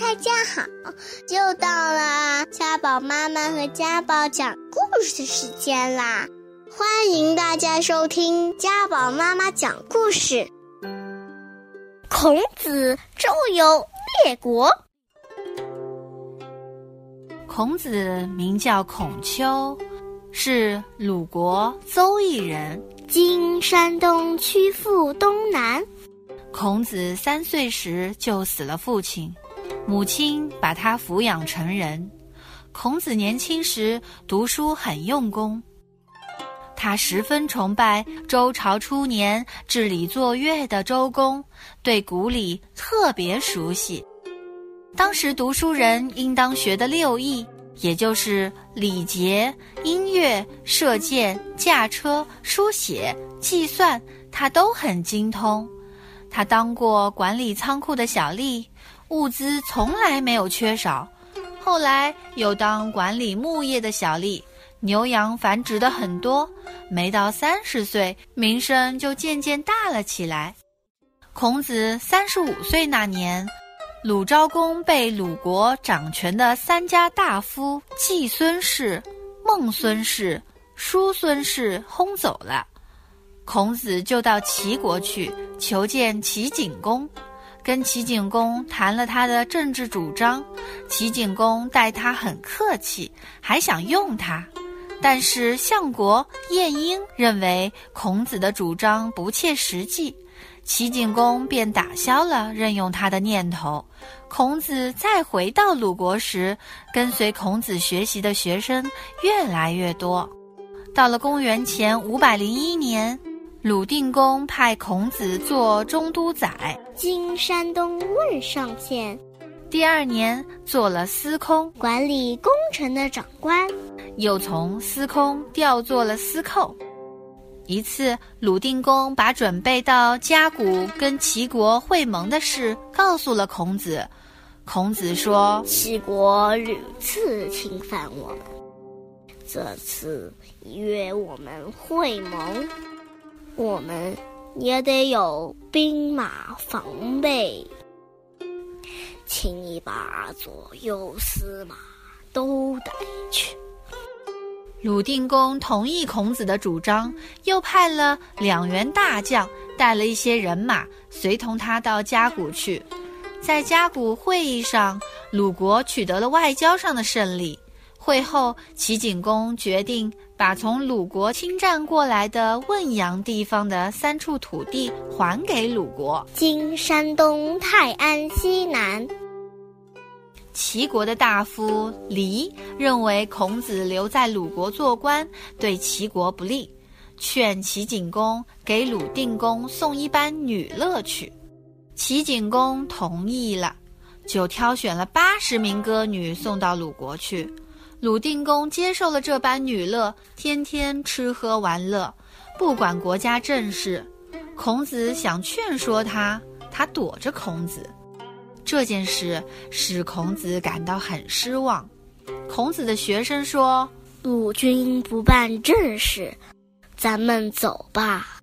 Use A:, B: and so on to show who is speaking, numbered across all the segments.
A: 大家好，又到了家宝妈妈和家宝讲故事的时间啦！欢迎大家收听家宝妈妈讲故事。孔子周游列国。
B: 孔子名叫孔丘，是鲁国邹邑人，
A: 今山东曲阜东南。
B: 孔子三岁时就死了父亲。母亲把他抚养成人。孔子年轻时读书很用功，他十分崇拜周朝初年治理作乐的周公，对古礼特别熟悉。当时读书人应当学的六艺，也就是礼节、音乐、射箭、驾车、书写、计算，他都很精通。他当过管理仓库的小吏。物资从来没有缺少，后来又当管理牧业的小吏，牛羊繁殖的很多。没到三十岁，名声就渐渐大了起来。孔子三十五岁那年，鲁昭公被鲁国掌权的三家大夫季孙氏、孟孙氏、叔孙氏轰走了，孔子就到齐国去求见齐景公。跟齐景公谈了他的政治主张，齐景公待他很客气，还想用他，但是相国晏婴认为孔子的主张不切实际，齐景公便打消了任用他的念头。孔子再回到鲁国时，跟随孔子学习的学生越来越多，到了公元前五百零一年。鲁定公派孔子做中都宰，
A: 今山东汶上县。
B: 第二年做了司空，
A: 管理工程的长官。
B: 又从司空调做了司寇。一次，鲁定公把准备到嘉谷跟齐国会盟的事告诉了孔子。孔子说：“
A: 齐国屡次侵犯我们，这次约我们会盟。”我们也得有兵马防备，请你把左右司马都带去。
B: 鲁定公同意孔子的主张，又派了两员大将，带了一些人马，随同他到嘉谷去。在嘉谷会议上，鲁国取得了外交上的胜利。会后，齐景公决定把从鲁国侵占过来的汶阳地方的三处土地还给鲁国，
A: 今山东泰安西南。
B: 齐国的大夫黎认为孔子留在鲁国做官对齐国不利，劝齐景公给鲁定公送一班女乐去。齐景公同意了，就挑选了八十名歌女送到鲁国去。鲁定公接受了这般女乐，天天吃喝玩乐，不管国家政事。孔子想劝说他，他躲着孔子。这件事使孔子感到很失望。孔子的学生说：“
A: 鲁君不办正事，咱们走吧。”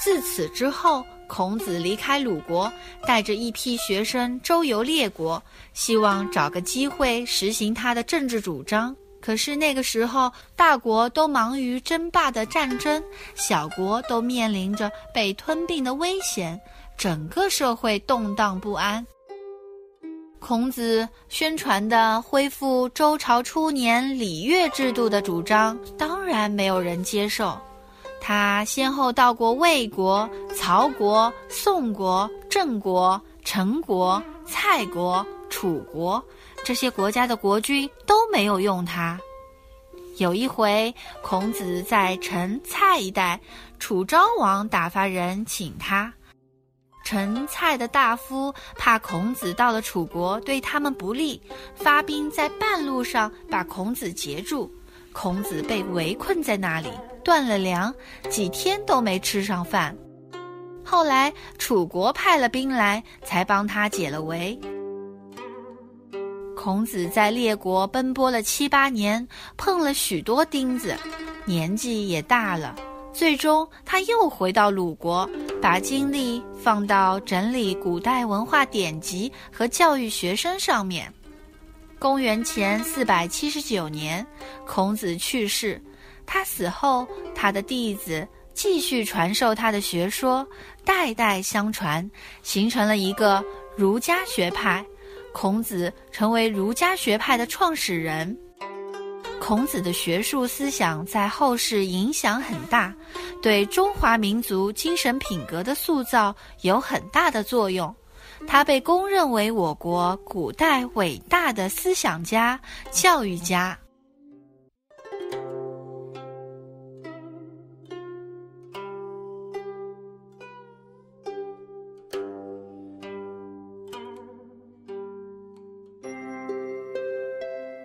B: 自此之后，孔子离开鲁国，带着一批学生周游列国，希望找个机会实行他的政治主张。可是那个时候，大国都忙于争霸的战争，小国都面临着被吞并的危险，整个社会动荡不安。孔子宣传的恢复周朝初年礼乐制度的主张，当然没有人接受。他先后到过魏国、曹国、宋国、郑国、陈国、蔡国、楚国，这些国家的国君都没有用他。有一回，孔子在陈、蔡一带，楚昭王打发人请他。陈、蔡的大夫怕孔子到了楚国对他们不利，发兵在半路上把孔子截住。孔子被围困在那里，断了粮，几天都没吃上饭。后来楚国派了兵来，才帮他解了围。孔子在列国奔波了七八年，碰了许多钉子，年纪也大了。最终，他又回到鲁国，把精力放到整理古代文化典籍和教育学生上面。公元前四百七十九年，孔子去世。他死后，他的弟子继续传授他的学说，代代相传，形成了一个儒家学派。孔子成为儒家学派的创始人。孔子的学术思想在后世影响很大，对中华民族精神品格的塑造有很大的作用。他被公认为我国古代伟大的思想家、教育家。